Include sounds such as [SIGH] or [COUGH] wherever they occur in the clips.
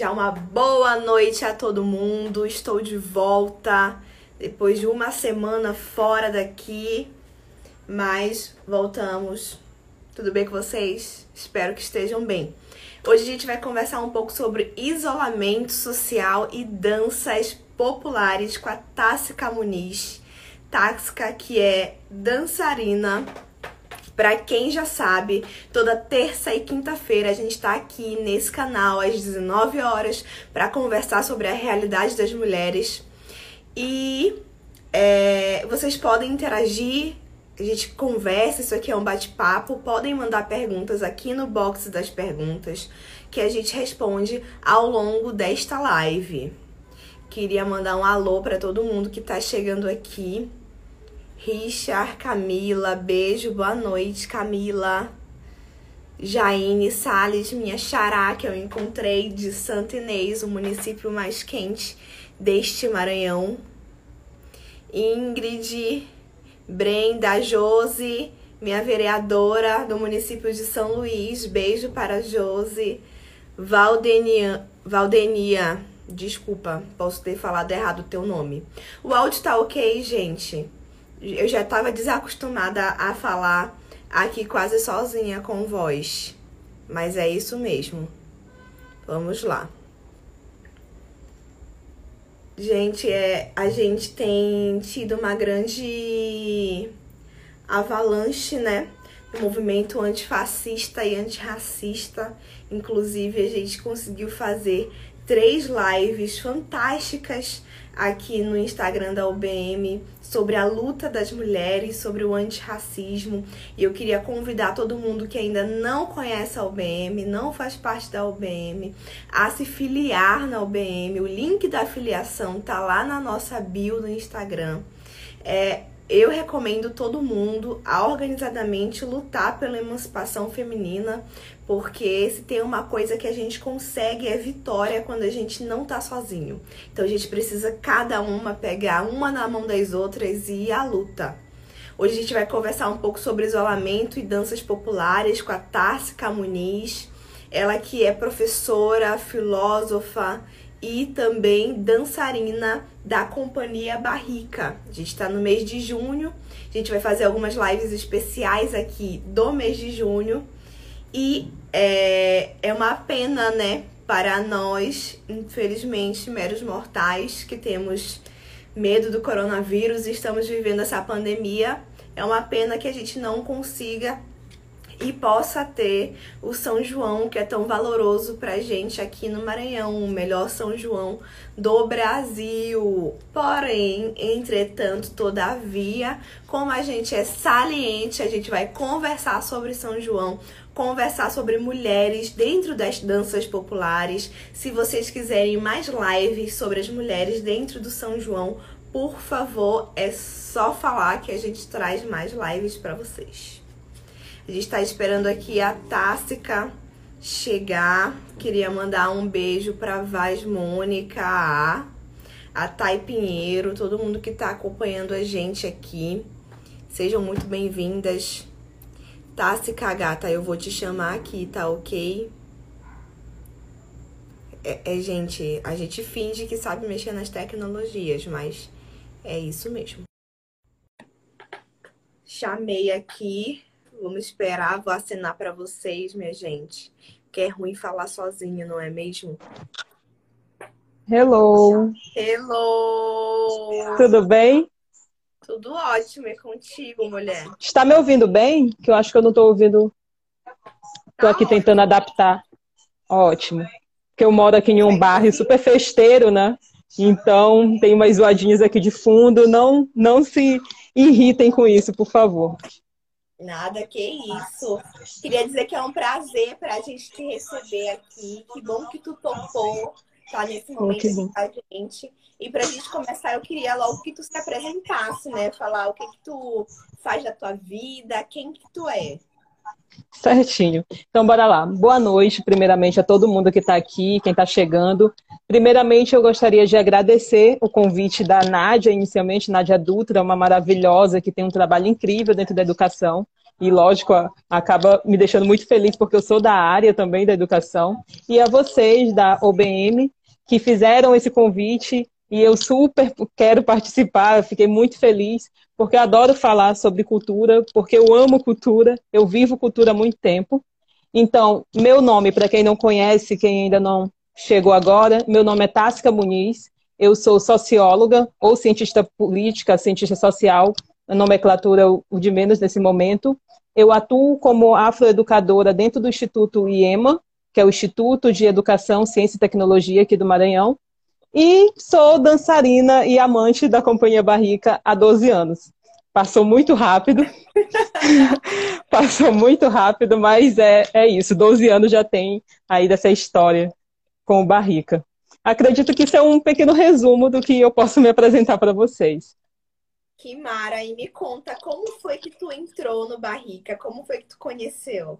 Já uma boa noite a todo mundo. Estou de volta depois de uma semana fora daqui, mas voltamos. Tudo bem com vocês? Espero que estejam bem. Hoje a gente vai conversar um pouco sobre isolamento social e danças populares com a Tássica Muniz. Tássica, que é dançarina para quem já sabe, toda terça e quinta-feira a gente está aqui nesse canal às 19 horas para conversar sobre a realidade das mulheres. E é, vocês podem interagir, a gente conversa, isso aqui é um bate-papo. Podem mandar perguntas aqui no box das perguntas que a gente responde ao longo desta live. Queria mandar um alô para todo mundo que está chegando aqui. Richard, Camila, beijo, boa noite, Camila. Jaine Sales, minha xará, que eu encontrei de Santa Inês, o município mais quente deste Maranhão. Ingrid, Brenda, Josi, minha vereadora do município de São Luís, beijo para Josi. Valdenia, Valdenia, desculpa, posso ter falado errado o teu nome. O áudio tá ok, gente? Eu já estava desacostumada a falar aqui quase sozinha com voz. Mas é isso mesmo. Vamos lá. Gente, é, a gente tem tido uma grande avalanche, né? Do movimento antifascista e antirracista. Inclusive, a gente conseguiu fazer três lives fantásticas aqui no Instagram da UBM sobre a luta das mulheres, sobre o antirracismo. E eu queria convidar todo mundo que ainda não conhece a UBM, não faz parte da UBM, a se filiar na UBM. O link da filiação tá lá na nossa bio no Instagram. É, eu recomendo todo mundo a organizadamente lutar pela emancipação feminina, porque se tem uma coisa que a gente consegue é vitória quando a gente não tá sozinho. Então a gente precisa cada uma pegar uma na mão das outras e ir à luta. Hoje a gente vai conversar um pouco sobre isolamento e danças populares com a Tárcia Muniz. Ela que é professora, filósofa e também dançarina da Companhia Barrica. A gente está no mês de junho, a gente vai fazer algumas lives especiais aqui do mês de junho. E é, é uma pena, né, para nós, infelizmente, meros mortais, que temos medo do coronavírus e estamos vivendo essa pandemia. É uma pena que a gente não consiga e possa ter o São João, que é tão valoroso pra gente aqui no Maranhão, o melhor São João do Brasil. Porém, entretanto, todavia, como a gente é saliente, a gente vai conversar sobre São João, conversar sobre mulheres dentro das danças populares. Se vocês quiserem mais lives sobre as mulheres dentro do São João, por favor, é só falar que a gente traz mais lives para vocês. A gente está esperando aqui a Tássica chegar. Queria mandar um beijo para Vaz Mônica, a, Thay Pinheiro, todo mundo que está acompanhando a gente aqui. Sejam muito bem-vindas. Tássica Gata, eu vou te chamar aqui, tá ok? É, é, gente, a gente finge que sabe mexer nas tecnologias, mas é isso mesmo. Chamei aqui Vamos esperar, vou assinar para vocês, minha gente. Que é ruim falar sozinha, não é mesmo? Hello. Hello. Tudo bem? Tudo ótimo, é contigo, mulher. Está me ouvindo bem? Que eu acho que eu não estou ouvindo. Estou aqui ótimo. tentando adaptar. Ótimo. Porque eu moro aqui em um bairro super festeiro, né? Então, tem umas zoadinhas aqui de fundo. Não, não se irritem com isso, por favor. Nada, que isso. Queria dizer que é um prazer para a gente te receber aqui. Que bom que tu topou tá nesse momento com a gente. E para a gente começar, eu queria logo que tu se apresentasse, né? Falar o que, que tu faz da tua vida, quem que tu é. Certinho. Então, bora lá. Boa noite, primeiramente, a todo mundo que está aqui, quem está chegando. Primeiramente, eu gostaria de agradecer o convite da Nádia, inicialmente, Nádia Dutra, uma maravilhosa que tem um trabalho incrível dentro da educação. e lógico, acaba me deixando muito feliz porque eu sou da área também da educação. E a vocês da OBM que fizeram esse convite e eu super quero participar, fiquei muito feliz, porque eu adoro falar sobre cultura, porque eu amo cultura, eu vivo cultura há muito tempo. Então, meu nome, para quem não conhece, quem ainda não chegou agora, meu nome é Tássica Muniz, eu sou socióloga ou cientista política, cientista social, a nomenclatura o de menos nesse momento. Eu atuo como afroeducadora dentro do Instituto IEMA, que é o Instituto de Educação, Ciência e Tecnologia aqui do Maranhão, e sou dançarina e amante da Companhia Barrica há 12 anos. Passou muito rápido. [LAUGHS] Passou muito rápido, mas é, é isso. 12 anos já tem aí dessa história com o Barrica. Acredito que isso é um pequeno resumo do que eu posso me apresentar para vocês. Que mara! E me conta, como foi que tu entrou no Barrica? Como foi que tu conheceu?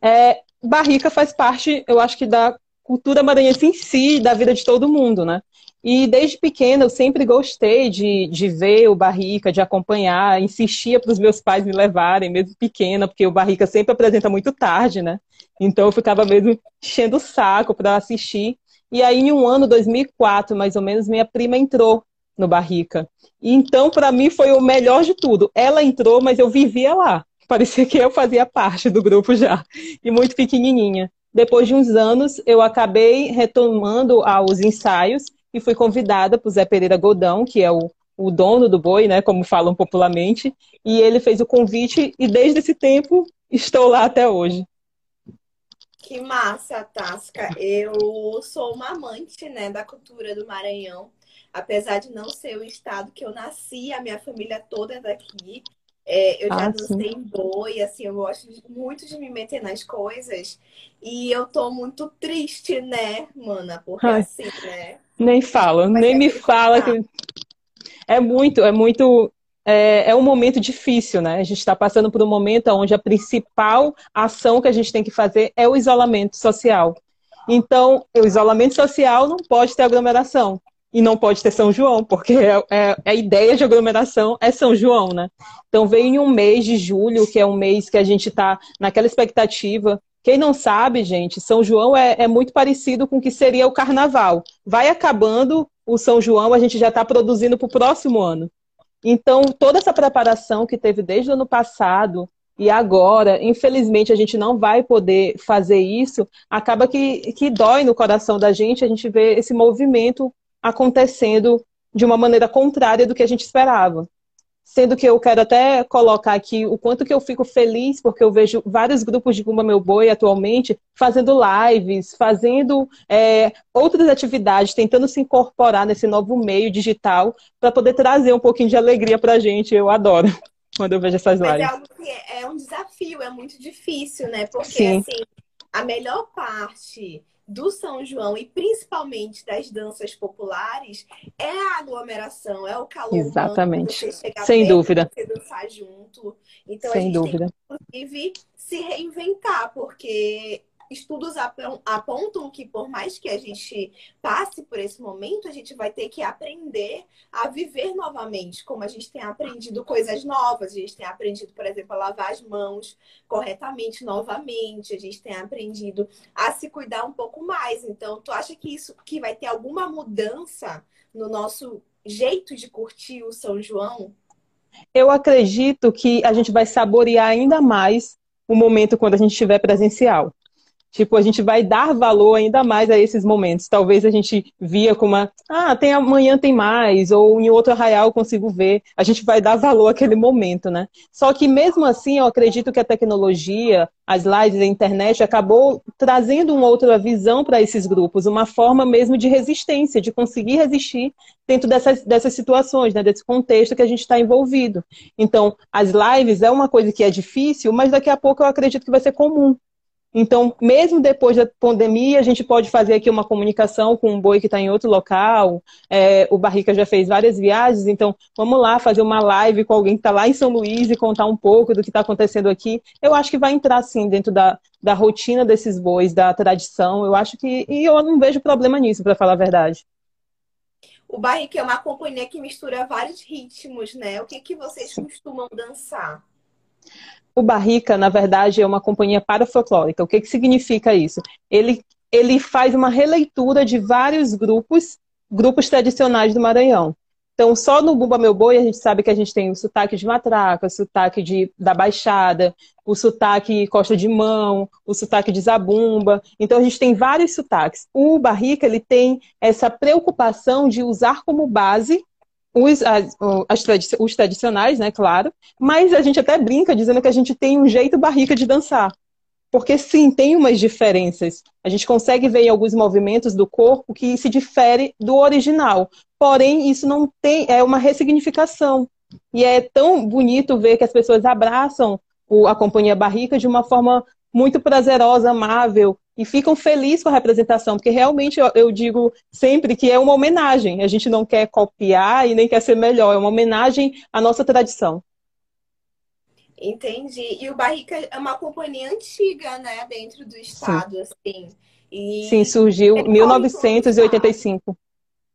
É, Barrica faz parte, eu acho que da cultura maranhense em si, da vida de todo mundo, né? E desde pequena eu sempre gostei de, de ver o Barrica, de acompanhar, insistia para os meus pais me levarem, mesmo pequena, porque o Barrica sempre apresenta muito tarde, né? Então eu ficava mesmo enchendo o saco para assistir. E aí, em um ano, 2004, mais ou menos, minha prima entrou no Barrica. E então, para mim, foi o melhor de tudo. Ela entrou, mas eu vivia lá. Parecia que eu fazia parte do grupo já. E muito pequenininha. Depois de uns anos, eu acabei retomando os ensaios e fui convidada por Zé Pereira Godão, que é o, o dono do boi, né, como falam popularmente, e ele fez o convite e desde esse tempo estou lá até hoje. Que massa, Tasca. Eu sou uma amante, né, da cultura do Maranhão. Apesar de não ser o estado que eu nasci, a minha família toda é daqui. É, eu já ah, dancei em boi, assim, eu gosto muito de me meter nas coisas. E eu tô muito triste, né, mana? Porque Ai, assim, né? Nem fala, nem me fala que. É muito, é muito. É, é um momento difícil, né? A gente está passando por um momento onde a principal ação que a gente tem que fazer é o isolamento social. Então, o isolamento social não pode ter aglomeração e não pode ter São João, porque é, é, a ideia de aglomeração é São João, né? Então vem em um mês de julho, que é um mês que a gente está naquela expectativa. Quem não sabe, gente, São João é, é muito parecido com o que seria o carnaval. Vai acabando o São João, a gente já está produzindo para o próximo ano. Então, toda essa preparação que teve desde o ano passado e agora, infelizmente, a gente não vai poder fazer isso, acaba que, que dói no coração da gente a gente ver esse movimento acontecendo de uma maneira contrária do que a gente esperava. Sendo que eu quero até colocar aqui o quanto que eu fico feliz, porque eu vejo vários grupos de Guma Meu Boi atualmente fazendo lives, fazendo é, outras atividades, tentando se incorporar nesse novo meio digital para poder trazer um pouquinho de alegria para a gente. Eu adoro [LAUGHS] quando eu vejo essas lives. Mas é que é, é um desafio, é muito difícil, né? Porque, Sim. assim, a melhor parte do São João e principalmente das danças populares é a aglomeração, é o calor. Exatamente. Sem dúvida. Você dançar junto. Então Sem a gente dúvida. tem que, inclusive, se reinventar, porque estudos apontam que por mais que a gente passe por esse momento, a gente vai ter que aprender a viver novamente, como a gente tem aprendido coisas novas, a gente tem aprendido, por exemplo, a lavar as mãos corretamente novamente, a gente tem aprendido a se cuidar um pouco mais. Então, tu acha que isso que vai ter alguma mudança no nosso jeito de curtir o São João? Eu acredito que a gente vai saborear ainda mais o momento quando a gente estiver presencial. Tipo, a gente vai dar valor ainda mais a esses momentos. Talvez a gente via como uma, ah, tem amanhã tem mais, ou em outro arraial eu consigo ver. A gente vai dar valor àquele momento, né? Só que mesmo assim, eu acredito que a tecnologia, as lives, a internet acabou trazendo uma outra visão para esses grupos, uma forma mesmo de resistência, de conseguir resistir dentro dessas, dessas situações, né, desse contexto que a gente está envolvido. Então, as lives é uma coisa que é difícil, mas daqui a pouco eu acredito que vai ser comum. Então, mesmo depois da pandemia, a gente pode fazer aqui uma comunicação com um boi que está em outro local. É, o Barrica já fez várias viagens, então vamos lá fazer uma live com alguém que está lá em São Luís e contar um pouco do que está acontecendo aqui. Eu acho que vai entrar, sim, dentro da, da rotina desses bois, da tradição. Eu acho que. E eu não vejo problema nisso, para falar a verdade. O Barrica é uma companhia que mistura vários ritmos, né? O que, que vocês costumam dançar? O Barrica, na verdade, é uma companhia parafolclórica. O que, que significa isso? Ele, ele faz uma releitura de vários grupos, grupos tradicionais do Maranhão. Então, só no Bumba Meu Boi, a gente sabe que a gente tem o sotaque de matraca, o sotaque de, da Baixada, o sotaque Costa de Mão, o sotaque de Zabumba. Então, a gente tem vários sotaques. O Barrica, ele tem essa preocupação de usar como base os, as, os tradicionais, né, claro, mas a gente até brinca dizendo que a gente tem um jeito barrica de dançar. Porque sim, tem umas diferenças. A gente consegue ver em alguns movimentos do corpo que se difere do original. Porém, isso não tem, é uma ressignificação. E é tão bonito ver que as pessoas abraçam a companhia barrica de uma forma muito prazerosa, amável, e ficam felizes com a representação, porque realmente eu, eu, digo sempre que é uma homenagem. A gente não quer copiar e nem quer ser melhor, é uma homenagem à nossa tradição. Entendi. E o Barrica é uma companhia antiga, né, dentro do estado, Sim. assim. E Sim, surgiu em 1985.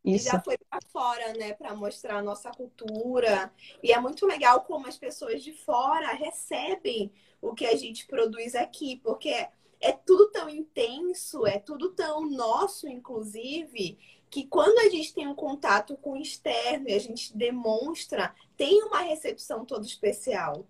Isso. E já foi para fora, né, para mostrar a nossa cultura. E é muito legal como as pessoas de fora recebem o que a gente produz aqui, porque é tudo tão intenso, é tudo tão nosso, inclusive, que quando a gente tem um contato com o externo e a gente demonstra, tem uma recepção toda especial.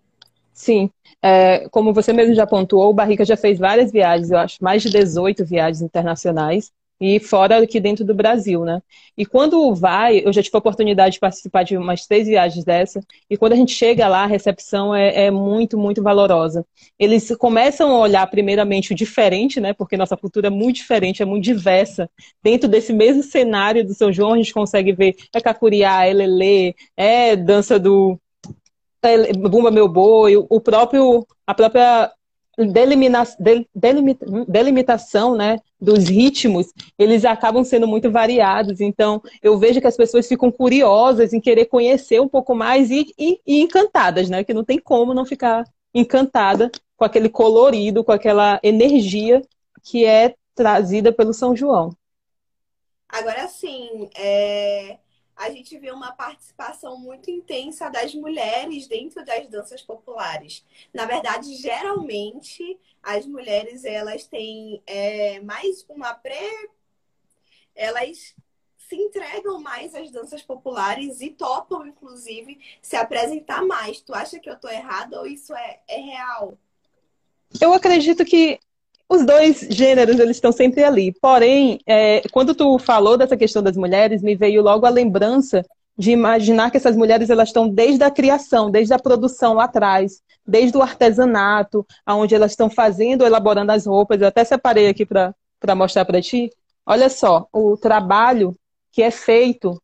Sim, é, como você mesmo já pontuou, o Barrica já fez várias viagens, eu acho, mais de 18 viagens internacionais e fora aqui dentro do Brasil, né? E quando vai, eu já tive a oportunidade de participar de umas três viagens dessa, e quando a gente chega lá, a recepção é, é muito, muito valorosa. Eles começam a olhar primeiramente o diferente, né? Porque nossa cultura é muito diferente, é muito diversa. Dentro desse mesmo cenário do São João, a gente consegue ver é cacuriá, é lelê, é dança do é, Bumba Meu Boi, o próprio, a própria delimina, delimita, delimitação né, dos ritmos, eles acabam sendo muito variados. Então, eu vejo que as pessoas ficam curiosas em querer conhecer um pouco mais e, e, e encantadas, né? Que não tem como não ficar encantada com aquele colorido, com aquela energia que é trazida pelo São João. Agora sim, é a gente vê uma participação muito intensa das mulheres dentro das danças populares. Na verdade, geralmente as mulheres elas têm é, mais uma pré, elas se entregam mais às danças populares e topam, inclusive, se apresentar mais. Tu acha que eu tô errada ou isso é, é real? Eu acredito que os dois gêneros, eles estão sempre ali. Porém, é, quando tu falou dessa questão das mulheres, me veio logo a lembrança de imaginar que essas mulheres elas estão desde a criação, desde a produção lá atrás, desde o artesanato, aonde elas estão fazendo, elaborando as roupas. Eu até separei aqui para mostrar para ti. Olha só, o trabalho que é feito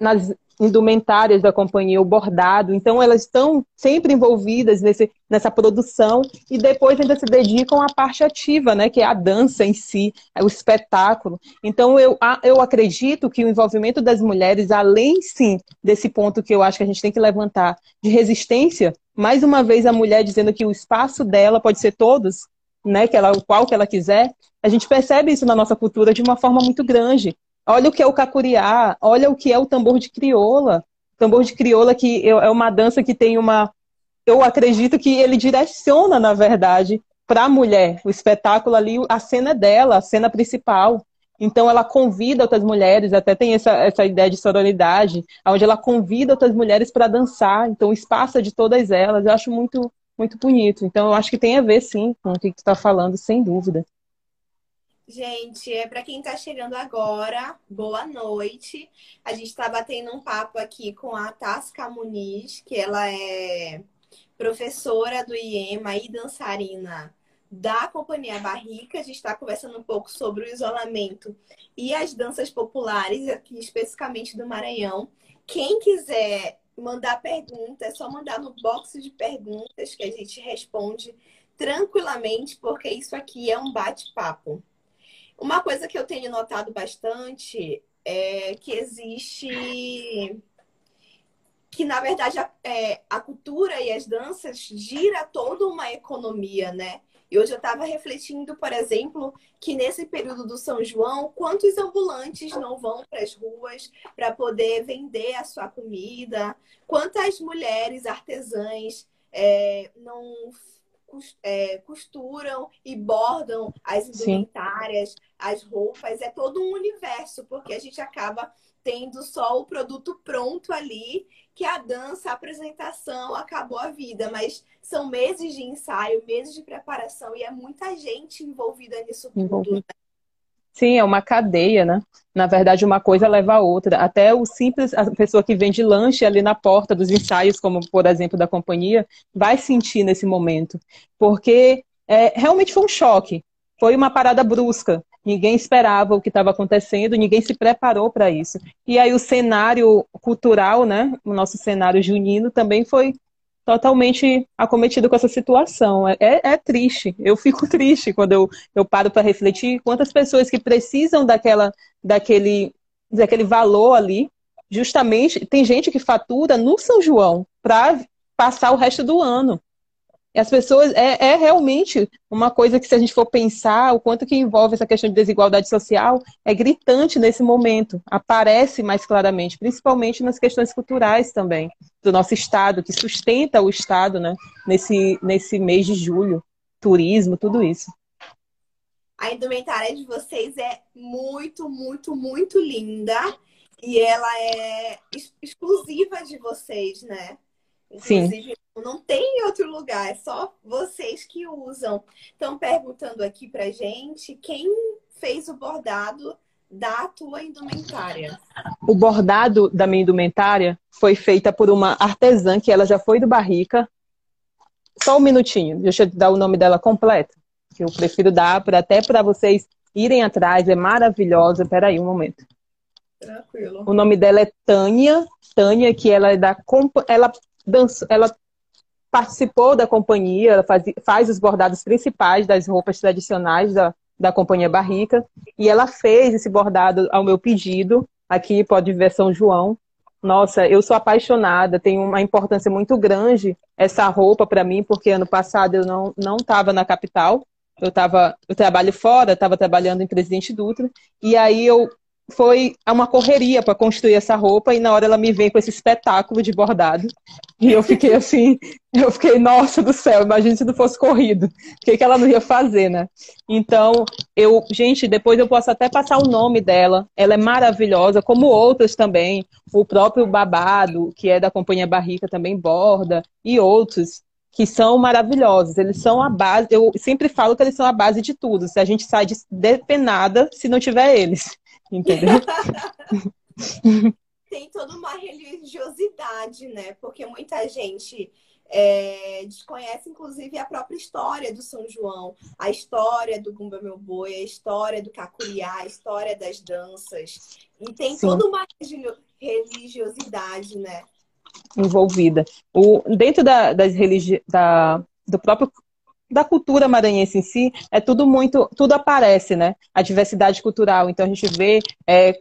nas, indumentárias da companhia, o bordado. Então, elas estão sempre envolvidas nesse, nessa produção e depois ainda se dedicam à parte ativa, né, que é a dança em si, é o espetáculo. Então, eu, eu acredito que o envolvimento das mulheres, além, sim, desse ponto que eu acho que a gente tem que levantar, de resistência, mais uma vez a mulher dizendo que o espaço dela pode ser todos, né, que ela, o qual que ela quiser, a gente percebe isso na nossa cultura de uma forma muito grande. Olha o que é o cacuriá, olha o que é o tambor de crioula. O tambor de crioula que é uma dança que tem uma. Eu acredito que ele direciona, na verdade, para a mulher. O espetáculo ali, a cena dela, a cena principal. Então ela convida outras mulheres, até tem essa, essa ideia de sororidade, onde ela convida outras mulheres para dançar. Então o espaço é de todas elas. Eu acho muito, muito bonito. Então eu acho que tem a ver, sim, com o que tu está falando, sem dúvida. Gente, é para quem está chegando agora, boa noite. A gente está batendo um papo aqui com a Tasca Muniz, que ela é professora do IEMA e dançarina da Companhia Barrica. A gente está conversando um pouco sobre o isolamento e as danças populares, aqui especificamente do Maranhão. Quem quiser mandar pergunta, é só mandar no box de perguntas que a gente responde tranquilamente, porque isso aqui é um bate-papo. Uma coisa que eu tenho notado bastante é que existe que na verdade a, é, a cultura e as danças gira toda uma economia, né? E hoje eu estava refletindo, por exemplo, que nesse período do São João, quantos ambulantes não vão para as ruas para poder vender a sua comida? Quantas mulheres artesãs é, não costuram e bordam as indumentárias, Sim. as roupas, é todo um universo, porque a gente acaba tendo só o produto pronto ali, que a dança, a apresentação, acabou a vida. Mas são meses de ensaio, meses de preparação e é muita gente envolvida nisso tudo. Né? Sim, é uma cadeia, né? Na verdade, uma coisa leva a outra. Até o simples, a pessoa que vende lanche ali na porta dos ensaios, como por exemplo da companhia, vai sentir nesse momento. Porque é, realmente foi um choque. Foi uma parada brusca. Ninguém esperava o que estava acontecendo, ninguém se preparou para isso. E aí o cenário cultural, né, o nosso cenário junino também foi totalmente acometido com essa situação. É, é, é triste. Eu fico [LAUGHS] triste quando eu, eu paro para refletir quantas pessoas que precisam daquela, daquele, daquele valor ali, justamente, tem gente que fatura no São João para passar o resto do ano as pessoas é, é, realmente uma coisa que se a gente for pensar o quanto que envolve essa questão de desigualdade social é gritante nesse momento aparece mais claramente principalmente nas questões culturais também do nosso estado que sustenta o estado né nesse nesse mês de julho. Turismo tudo isso. A indumentária de vocês é muito muito muito linda e ela é exclusiva de vocês né Inclusive, Sim não tem em outro lugar, é só vocês que usam. Estão perguntando aqui pra gente quem fez o bordado da tua indumentária. O bordado da minha indumentária foi feita por uma artesã que ela já foi do Barrica. Só um minutinho, deixa eu dar o nome dela completo, que eu prefiro dar para até para vocês irem atrás, é maravilhosa. Peraí um momento. Tranquilo. O nome dela é Tânia, Tânia que ela é da ela dança, ela participou da companhia, ela faz, faz os bordados principais das roupas tradicionais da, da Companhia Barrica, e ela fez esse bordado ao meu pedido, aqui pode ver São João. Nossa, eu sou apaixonada, tem uma importância muito grande essa roupa para mim, porque ano passado eu não não estava na capital, eu tava, eu trabalho fora, estava trabalhando em Presidente Dutra, e aí eu foi uma correria para construir essa roupa e na hora ela me vem com esse espetáculo de bordado. E eu fiquei assim, eu fiquei, nossa do céu, imagina se não fosse corrido. O que, que ela não ia fazer, né? Então, eu, gente, depois eu posso até passar o nome dela. Ela é maravilhosa, como outras também. O próprio Babado, que é da Companhia Barrica, também borda, e outros que são maravilhosos. Eles são a base, eu sempre falo que eles são a base de tudo. Se a gente sai de depenada se não tiver eles. Entendeu? [LAUGHS] Tem toda uma religiosidade, né? Porque muita gente é, desconhece, inclusive, a própria história do São João, a história do Gumba Meu Boi, a história do Cacuriá, a história das danças. E tem Sim. toda uma religiosidade, né? Envolvida. O, dentro da, das religi da, do próprio da cultura maranhense em si, é tudo muito, tudo aparece, né? A diversidade cultural. Então a gente vê é,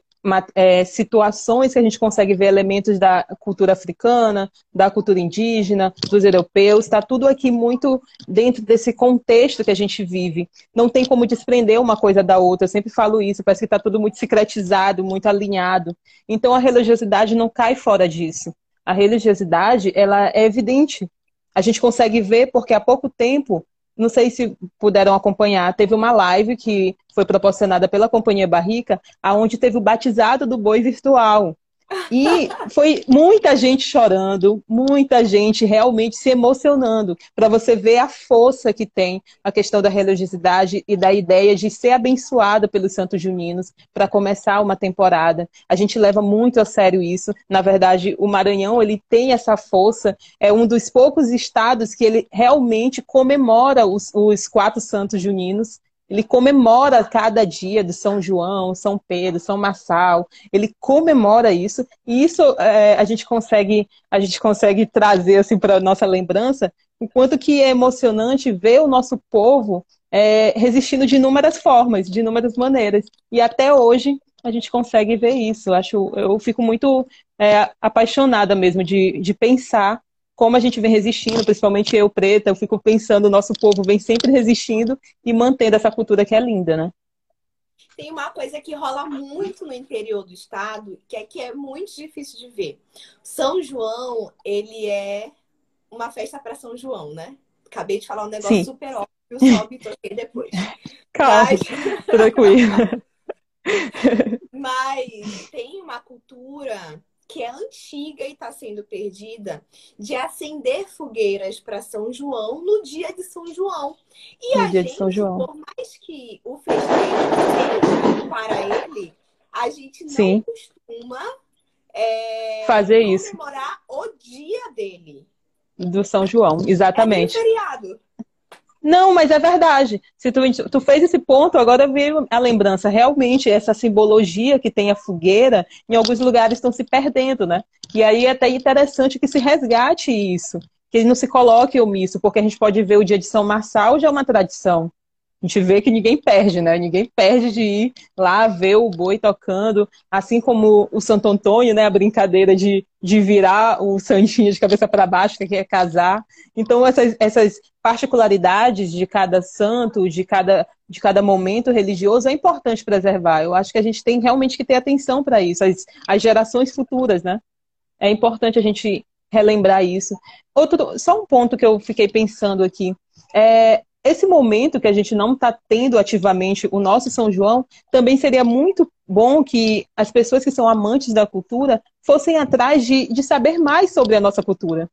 é, situações que a gente consegue ver elementos da cultura africana, da cultura indígena, dos europeus, está tudo aqui muito dentro desse contexto que a gente vive. Não tem como desprender uma coisa da outra, eu sempre falo isso, parece que está tudo muito secretizado, muito alinhado. Então a religiosidade não cai fora disso. A religiosidade, ela é evidente. A gente consegue ver porque há pouco tempo não sei se puderam acompanhar, teve uma live que foi proporcionada pela Companhia Barrica, aonde teve o batizado do boi virtual. E foi muita gente chorando, muita gente realmente se emocionando, para você ver a força que tem a questão da religiosidade e da ideia de ser abençoada pelos santos juninos para começar uma temporada. A gente leva muito a sério isso. Na verdade, o Maranhão, ele tem essa força, é um dos poucos estados que ele realmente comemora os, os quatro santos juninos ele comemora cada dia de São João, São Pedro, São Marçal. Ele comemora isso e isso é, a gente consegue a gente consegue trazer assim para nossa lembrança o quanto que é emocionante ver o nosso povo é, resistindo de inúmeras formas, de inúmeras maneiras. E até hoje a gente consegue ver isso. Acho, eu fico muito é, apaixonada mesmo de, de pensar como a gente vem resistindo, principalmente eu preta, eu fico pensando, o nosso povo vem sempre resistindo e mantendo essa cultura que é linda, né? Tem uma coisa que rola muito no interior do estado, que é que é muito difícil de ver. São João, ele é uma festa para São João, né? Acabei de falar um negócio Sim. super óbvio, só me toquei depois. [LAUGHS] Calma, Mas... tranquilo. [LAUGHS] Mas tem uma cultura que é antiga e está sendo perdida, de acender fogueiras para São João no dia de São João. E no a dia gente, de São João. por mais que o festejo seja para ele, a gente não Sim. costuma é, fazer isso. Comemorar o dia dele. Do São João, exatamente. É um feriado. Não, mas é verdade. Se tu, tu fez esse ponto, agora veio a lembrança. Realmente, essa simbologia que tem a fogueira, em alguns lugares estão se perdendo, né? E aí é até interessante que se resgate isso, que não se coloque omisso, porque a gente pode ver o dia de São Marçal já é uma tradição. A gente vê que ninguém perde, né? Ninguém perde de ir lá ver o boi tocando, assim como o Santo Antônio, né? A brincadeira de, de virar o santinho de cabeça para baixo, que é casar. Então, essas, essas particularidades de cada santo, de cada, de cada momento religioso, é importante preservar. Eu acho que a gente tem realmente que ter atenção para isso, as, as gerações futuras, né? É importante a gente relembrar isso. Outro, só um ponto que eu fiquei pensando aqui. É, esse momento que a gente não está tendo ativamente o nosso São João, também seria muito bom que as pessoas que são amantes da cultura fossem atrás de, de saber mais sobre a nossa cultura.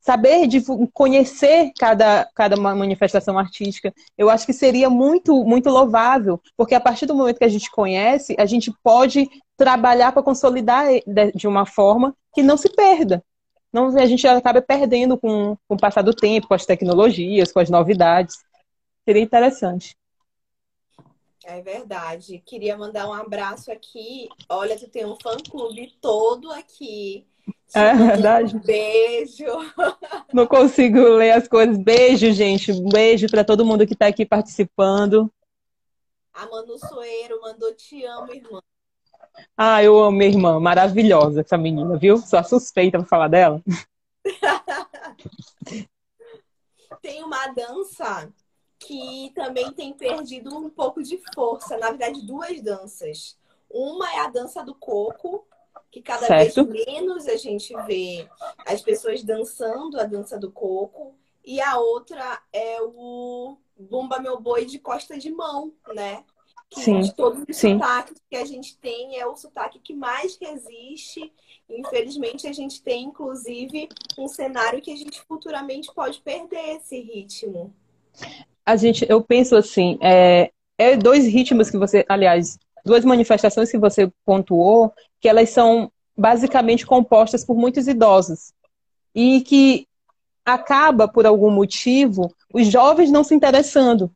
Saber de conhecer cada, cada manifestação artística, eu acho que seria muito, muito louvável, porque a partir do momento que a gente conhece, a gente pode trabalhar para consolidar de uma forma que não se perda não, a gente acaba perdendo com, com o passar do tempo, com as tecnologias, com as novidades. Seria interessante. É verdade. Queria mandar um abraço aqui. Olha, tu tem um fã-clube todo aqui. É verdade. Um beijo. [LAUGHS] Não consigo ler as coisas. Beijo, gente. Um beijo para todo mundo que está aqui participando. A Manu Soeiro mandou te amo, irmã. Ah, eu amo minha irmã, maravilhosa essa menina, viu? Só suspeita pra falar dela. [LAUGHS] tem uma dança que também tem perdido um pouco de força. Na verdade, duas danças. Uma é a dança do coco, que cada certo. vez menos a gente vê as pessoas dançando a dança do coco. E a outra é o Bumba Meu Boi de costa de mão, né? que sim, de todos os sim. sotaques que a gente tem é o sotaque que mais resiste. Infelizmente, a gente tem, inclusive, um cenário que a gente futuramente pode perder esse ritmo. A gente, eu penso assim, é, é dois ritmos que você, aliás, duas manifestações que você pontuou, que elas são basicamente compostas por muitos idosos. E que acaba, por algum motivo, os jovens não se interessando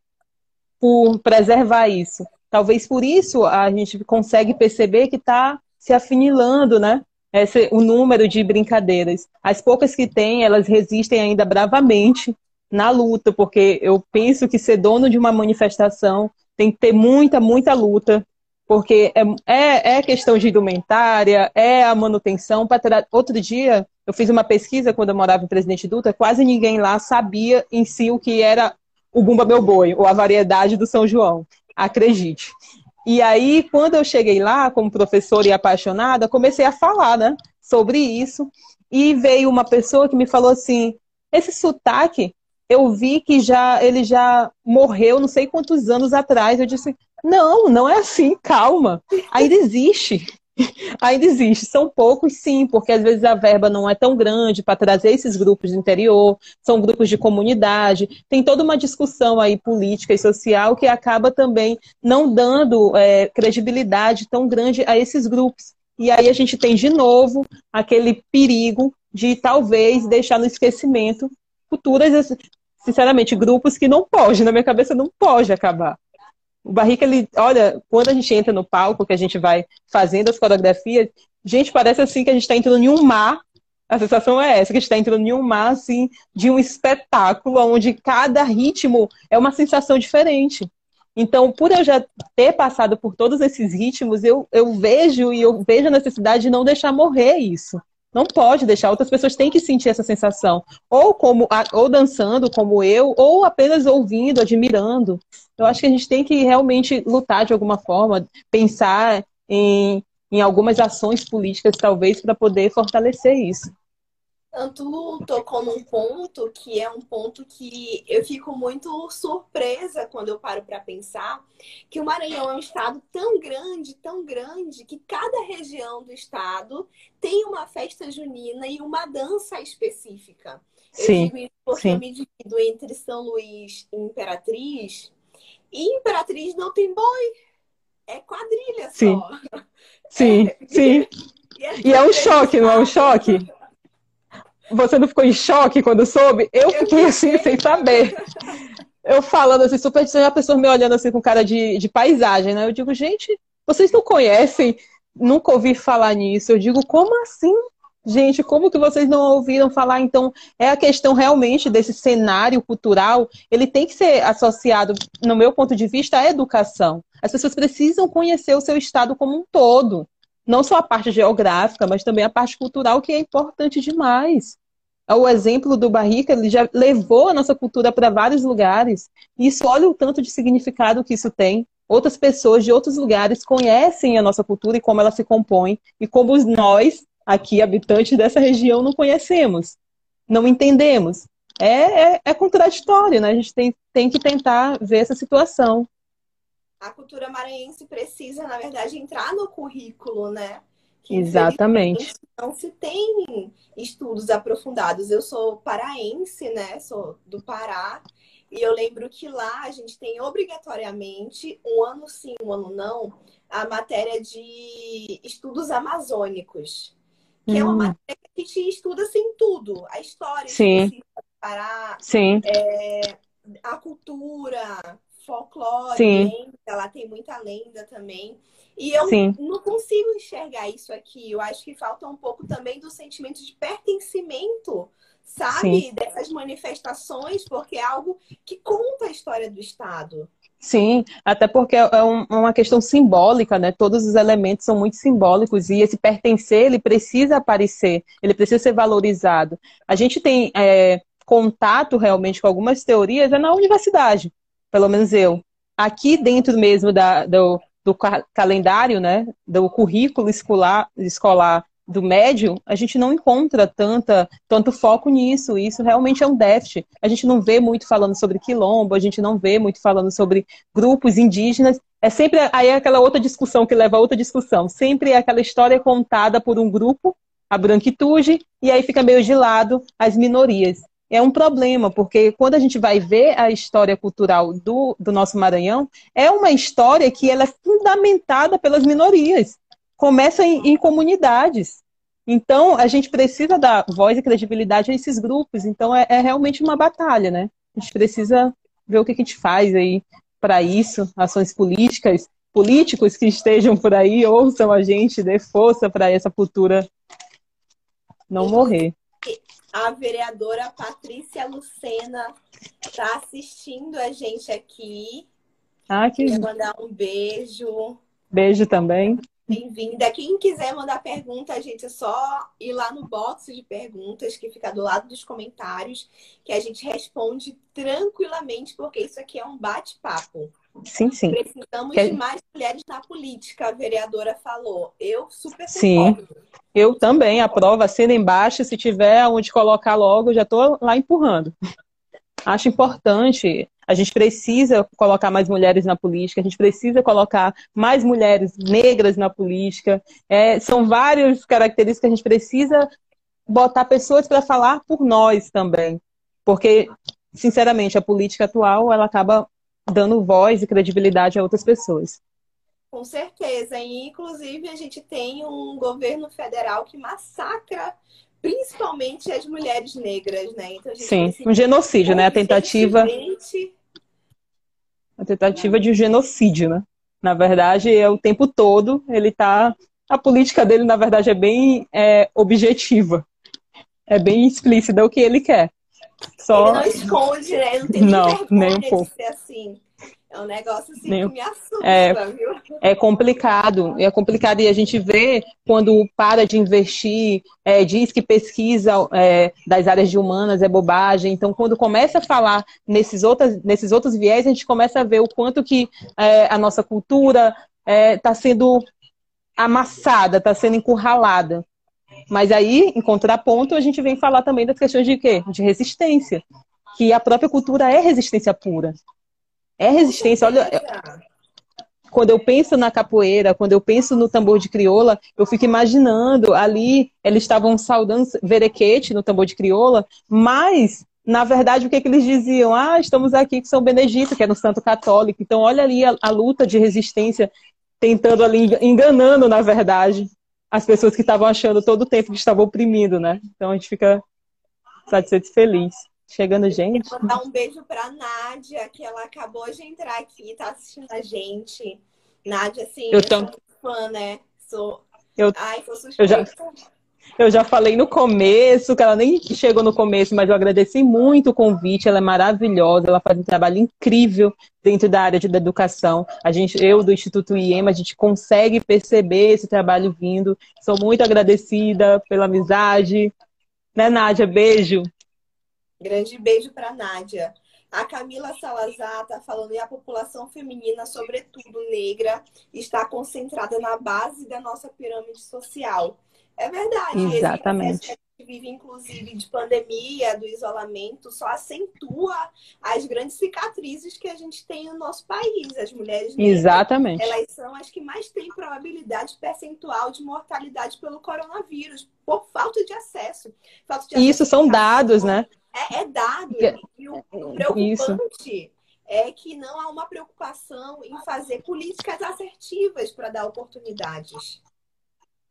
por preservar isso. Talvez por isso a gente consegue perceber que está se afinilando, né? Esse, o número de brincadeiras. As poucas que tem, elas resistem ainda bravamente na luta, porque eu penso que ser dono de uma manifestação tem que ter muita, muita luta, porque é, é, é questão de indumentária, é a manutenção. Pra Outro dia, eu fiz uma pesquisa quando eu morava em Presidente Dutra, quase ninguém lá sabia em si o que era o Bumba Meu Boi, ou a variedade do São João acredite. E aí, quando eu cheguei lá, como professora e apaixonada, comecei a falar, né, sobre isso. E veio uma pessoa que me falou assim: esse sotaque, eu vi que já ele já morreu não sei quantos anos atrás. Eu disse: não, não é assim, calma. Ainda existe. [LAUGHS] Ainda existe. São poucos, sim, porque às vezes a verba não é tão grande para trazer esses grupos de interior, são grupos de comunidade. Tem toda uma discussão aí política e social que acaba também não dando é, credibilidade tão grande a esses grupos. E aí a gente tem de novo aquele perigo de talvez deixar no esquecimento futuras, sinceramente, grupos que não pode, na minha cabeça não pode acabar. O Barrica, ele, olha, quando a gente entra no palco, que a gente vai fazendo as coreografias, gente, parece assim que a gente está entrando em um mar. A sensação é essa, que a gente está entrando em um mar, assim, de um espetáculo, onde cada ritmo é uma sensação diferente. Então, por eu já ter passado por todos esses ritmos, eu, eu vejo e eu vejo a necessidade de não deixar morrer isso. Não pode deixar, outras pessoas têm que sentir essa sensação. Ou como ou dançando como eu, ou apenas ouvindo, admirando. Eu acho que a gente tem que realmente lutar de alguma forma, pensar em, em algumas ações políticas, talvez, para poder fortalecer isso. Tu tocou num ponto que é um ponto que eu fico muito surpresa quando eu paro para pensar que o Maranhão é um estado tão grande, tão grande, que cada região do estado tem uma festa junina e uma dança específica. Eu sim, digo isso porque sim. eu me divido entre São Luís e Imperatriz, e Imperatriz não tem boi, é quadrilha sim. só. [LAUGHS] Sim, é, sim. [LAUGHS] E é, e é um choque, não é um choque? Você não ficou em choque quando soube? Eu fiquei assim, sem saber. Eu falando assim, super e a pessoa me olhando assim com cara de, de paisagem, né? Eu digo, gente, vocês não conhecem, nunca ouvi falar nisso. Eu digo, como assim? Gente, como que vocês não ouviram falar? Então, é a questão realmente desse cenário cultural, ele tem que ser associado, no meu ponto de vista, à educação. As pessoas precisam conhecer o seu estado como um todo. Não só a parte geográfica, mas também a parte cultural, que é importante demais. O exemplo do Barrica, ele já levou a nossa cultura para vários lugares. E isso, olha o tanto de significado que isso tem. Outras pessoas de outros lugares conhecem a nossa cultura e como ela se compõe, e como nós, aqui, habitantes dessa região, não conhecemos, não entendemos. É, é, é contraditório, né? A gente tem, tem que tentar ver essa situação. A cultura maranhense precisa, na verdade, entrar no currículo, né? Que, Exatamente. Não se tem estudos aprofundados. Eu sou paraense, né? Sou do Pará. E eu lembro que lá a gente tem obrigatoriamente, um ano sim, um ano não, a matéria de estudos amazônicos. Que hum. é uma hum. matéria que a gente estuda assim tudo. A história sim. do Pará, sim. É, a cultura, folclore, sim. lenda, lá tem muita lenda também. E eu Sim. não consigo enxergar isso aqui. Eu acho que falta um pouco também do sentimento de pertencimento, sabe? Sim. Dessas manifestações, porque é algo que conta a história do Estado. Sim, até porque é, é uma questão simbólica, né? Todos os elementos são muito simbólicos e esse pertencer, ele precisa aparecer, ele precisa ser valorizado. A gente tem é, contato realmente com algumas teorias é na universidade, pelo menos eu. Aqui dentro mesmo da, do, do calendário, né, do currículo escolar, escolar do médio, a gente não encontra tanta, tanto foco nisso. Isso realmente é um déficit. A gente não vê muito falando sobre quilombo, a gente não vê muito falando sobre grupos indígenas. É sempre aí é aquela outra discussão que leva a outra discussão. Sempre é aquela história contada por um grupo, a branquitude, e aí fica meio de lado as minorias é um problema, porque quando a gente vai ver a história cultural do, do nosso Maranhão, é uma história que ela é fundamentada pelas minorias. Começa em, em comunidades. Então, a gente precisa dar voz e credibilidade a esses grupos. Então, é, é realmente uma batalha, né? A gente precisa ver o que a gente faz aí para isso, ações políticas, políticos que estejam por aí, ouçam a gente, dê força para essa cultura não morrer a vereadora Patrícia Lucena está assistindo a gente aqui. Ah, que Queria mandar um beijo. Beijo também. Bem-vinda. Quem quiser mandar pergunta, a gente é só ir lá no box de perguntas que fica do lado dos comentários, que a gente responde tranquilamente, porque isso aqui é um bate-papo. Sim, sim. Precisamos que... de mais mulheres na política, a vereadora falou. Eu super concordo. Sim. Eu também aprovo, assina embaixo, se tiver onde colocar logo, já estou lá empurrando. Acho importante, a gente precisa colocar mais mulheres na política, a gente precisa colocar mais mulheres negras na política. É, são várias características que a gente precisa botar pessoas para falar por nós também. Porque, sinceramente, a política atual ela acaba dando voz e credibilidade a outras pessoas. Com certeza. E, inclusive, a gente tem um governo federal que massacra principalmente as mulheres negras, né? Então, Sim, um genocídio, né? A tentativa. A tentativa de um genocídio, né? Na verdade, é o tempo todo ele tá. A política dele, na verdade, é bem é, objetiva. É bem explícita o que ele quer. Só... Ele não esconde, né? Não tem não, nem um pouco. ser assim. É um negócio assim Nem... que me assusta, é, viu? É complicado, é complicado. E a gente vê quando para de investir, é, diz que pesquisa é, das áreas de humanas é bobagem. Então, quando começa a falar nesses, outras, nesses outros viés, a gente começa a ver o quanto que é, a nossa cultura está é, sendo amassada, está sendo encurralada. Mas aí, em contraponto, a gente vem falar também das questões de quê? De resistência. Que a própria cultura é resistência pura. É resistência. Olha, quando eu penso na capoeira, quando eu penso no tambor de crioula, eu fico imaginando ali, eles estavam saudando verequete no tambor de crioula, mas, na verdade, o que, é que eles diziam? Ah, estamos aqui com São Benedito, que era um santo católico. Então, olha ali a, a luta de resistência, tentando ali, enganando, na verdade, as pessoas que estavam achando todo o tempo que estavam oprimindo, né? Então, a gente fica satisfeito e feliz. Chegando gente. Vou mandar um beijo pra Nádia, que ela acabou de entrar aqui, tá assistindo a gente. Nádia, assim, eu, eu tô... sou fã, né? Sou. Eu... Ai, sou suspeita. Eu já... Eu já falei no começo, que ela nem chegou no começo, mas eu agradeci muito o convite. Ela é maravilhosa, ela faz um trabalho incrível dentro da área de educação. A gente, eu do Instituto IEMA, a gente consegue perceber esse trabalho vindo. Sou muito agradecida pela amizade. Né, Nádia? Beijo. Grande beijo para Nádia. A Camila Salazar está falando, e a população feminina, sobretudo negra, está concentrada na base da nossa pirâmide social. É verdade. Exatamente vive, inclusive, de pandemia, do isolamento, só acentua as grandes cicatrizes que a gente tem no nosso país. As mulheres negras, Exatamente. elas são as que mais têm probabilidade percentual de mortalidade pelo coronavírus, por falta de acesso. Falta de Isso são dados, né? É, é dado. E o, o preocupante Isso. é que não há uma preocupação em fazer políticas assertivas para dar oportunidades.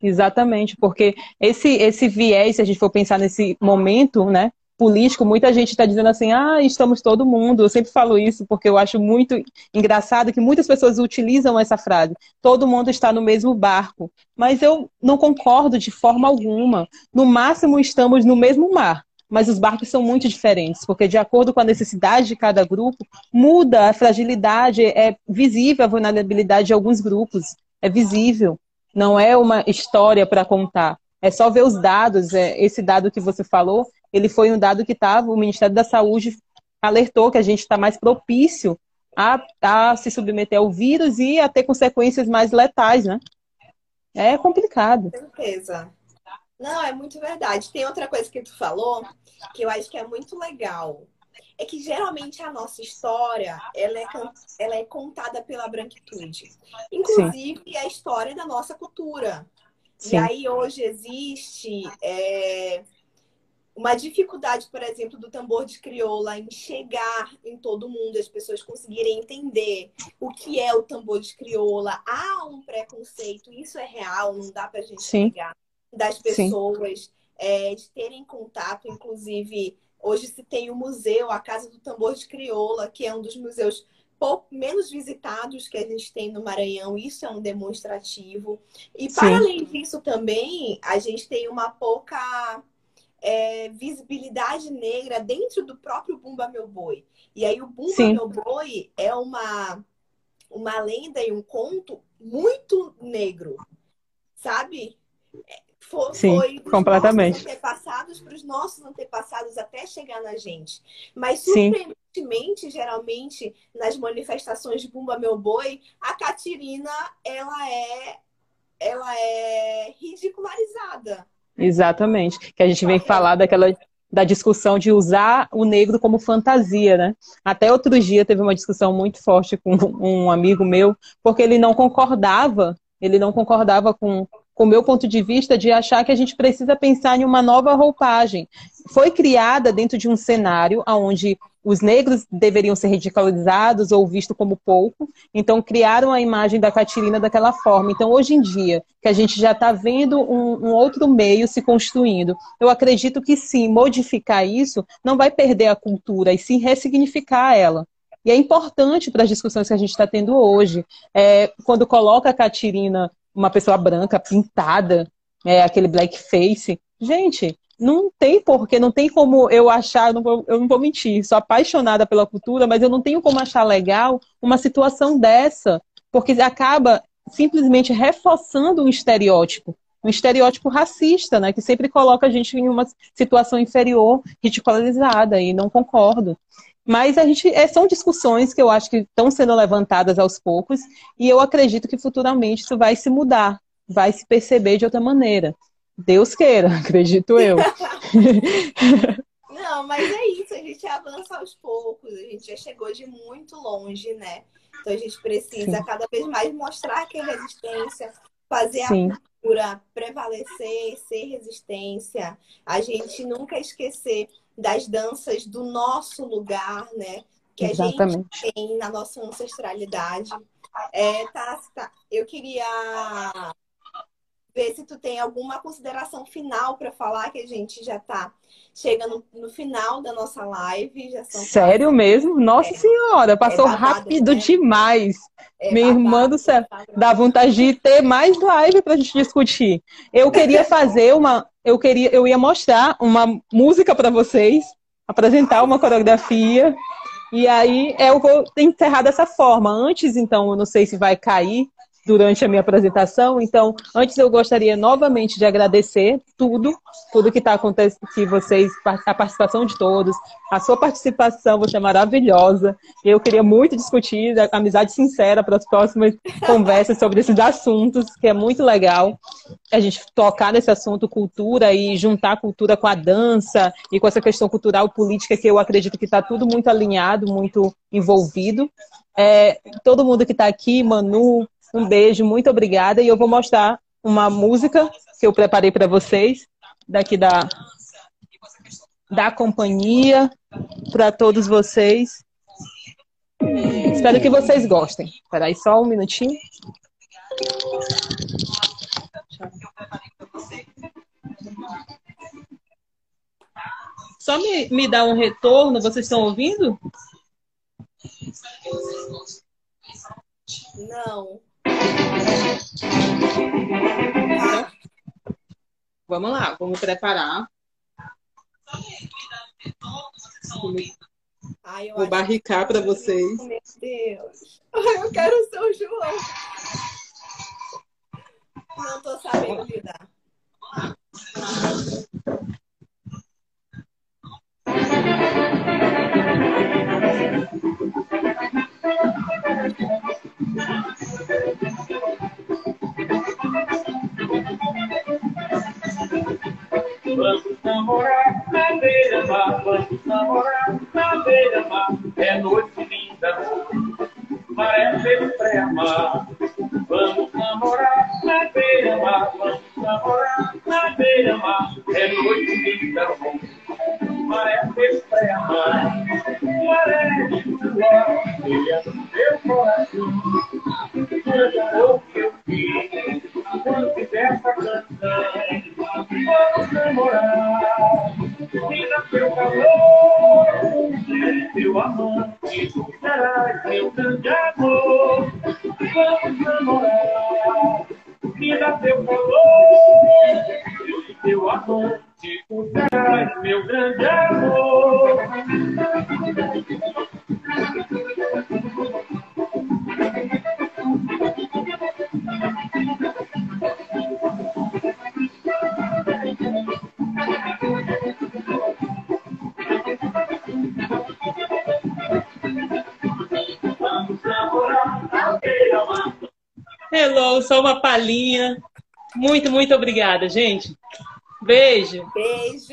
Exatamente, porque esse, esse viés, se a gente for pensar nesse momento, né, político, muita gente está dizendo assim, ah, estamos todo mundo. Eu sempre falo isso porque eu acho muito engraçado que muitas pessoas utilizam essa frase, todo mundo está no mesmo barco. Mas eu não concordo de forma alguma. No máximo, estamos no mesmo mar. Mas os barcos são muito diferentes, porque de acordo com a necessidade de cada grupo, muda a fragilidade, é visível a vulnerabilidade de alguns grupos, é visível. Não é uma história para contar. É só ver os dados. É, esse dado que você falou, ele foi um dado que estava, o Ministério da Saúde alertou que a gente está mais propício a, a, se submeter ao vírus e a ter consequências mais letais, né? É complicado. Com certeza. Não, é muito verdade. Tem outra coisa que tu falou que eu acho que é muito legal é que geralmente a nossa história ela é, ela é contada pela branquitude. Inclusive Sim. a história da nossa cultura. Sim. E aí hoje existe é, uma dificuldade, por exemplo, do tambor de crioula em chegar em todo mundo, as pessoas conseguirem entender o que é o tambor de crioula. Há um preconceito, isso é real, não dá pra gente Sim. negar, das pessoas é, de terem contato, inclusive Hoje se tem o museu, a Casa do Tambor de Crioula, que é um dos museus menos visitados que a gente tem no Maranhão. Isso é um demonstrativo. E para além disso também, a gente tem uma pouca é, visibilidade negra dentro do próprio Bumba Meu Boi. E aí o Bumba Sim. Meu Boi é uma, uma lenda e um conto muito negro, sabe? Foi, Sim, foi completamente. antepassados para os nossos antepassados até chegar na gente. Mas surpreendentemente, Sim. geralmente nas manifestações de Bumba Meu Boi, a Catirina ela é ela é ridicularizada. Exatamente, que a gente vem falar daquela da discussão de usar o negro como fantasia, né? Até outro dia teve uma discussão muito forte com um amigo meu, porque ele não concordava, ele não concordava com o meu ponto de vista, de achar que a gente precisa pensar em uma nova roupagem. Foi criada dentro de um cenário onde os negros deveriam ser radicalizados ou vistos como pouco, então criaram a imagem da Catirina daquela forma. Então, hoje em dia, que a gente já está vendo um, um, outro meio se construindo, eu acredito que sim, modificar isso não vai perder a cultura, e sim ressignificar ela. E é importante para as discussões que a gente está tendo hoje. É, quando coloca a Catirina uma pessoa branca pintada, é, aquele blackface. Gente, não tem porquê, não tem como eu achar, eu não, vou, eu não vou mentir, sou apaixonada pela cultura, mas eu não tenho como achar legal uma situação dessa, porque acaba simplesmente reforçando um estereótipo, um estereótipo racista, né, que sempre coloca a gente em uma situação inferior, ridicularizada, e não concordo. Mas a gente é, são discussões que eu acho que estão sendo levantadas aos poucos e eu acredito que futuramente isso vai se mudar, vai se perceber de outra maneira. Deus queira, [LAUGHS] acredito eu. Não, mas é isso, a gente avança aos poucos, a gente já chegou de muito longe, né? Então a gente precisa Sim. cada vez mais mostrar que é resistência, fazer Sim. a cultura prevalecer, ser resistência, a gente nunca esquecer das danças do nosso lugar, né? Que a Exatamente. gente tem na nossa ancestralidade. É, tá, tá, eu queria ver se tu tem alguma consideração final para falar, que a gente já está chegando no final da nossa live. Já Sério quase... mesmo? Nossa é. Senhora, passou é babado, rápido né? demais. É Minha babado, irmã do céu, dá vontade de ter mais live para a gente discutir. Eu queria fazer uma, eu queria, eu ia mostrar uma música para vocês, apresentar uma coreografia. E aí eu vou encerrar dessa forma. Antes, então, eu não sei se vai cair durante a minha apresentação. Então, antes eu gostaria novamente de agradecer tudo, tudo que está acontecendo, que vocês, a participação de todos, a sua participação, você é maravilhosa. Eu queria muito discutir a amizade sincera para as próximas [LAUGHS] conversas sobre esses assuntos, que é muito legal a gente tocar nesse assunto cultura e juntar a cultura com a dança e com essa questão cultural política que eu acredito que está tudo muito alinhado, muito envolvido. É, todo mundo que está aqui, Manu, um beijo, muito obrigada. E eu vou mostrar uma música que eu preparei para vocês, daqui da, da companhia, para todos vocês. Espero que vocês gostem. Espera aí só um minutinho. Só me, me dá um retorno, vocês estão ouvindo? Não. Vamos lá, vamos preparar. Ai, Vou barricar para vocês. Meu Deus. Eu quero o João. Não tô sabendo lidar. Vamos namorar na beira-mar, vamos namorar na beira-mar. É noite linda, maré pelo pré-mar. Vamos namorar na beira-mar, vamos namorar na beira-mar. É noite linda, maré pelo pré-mar. Maré de no meu coração. Palhinha. Muito, muito obrigada, gente. Beijo. Beijo.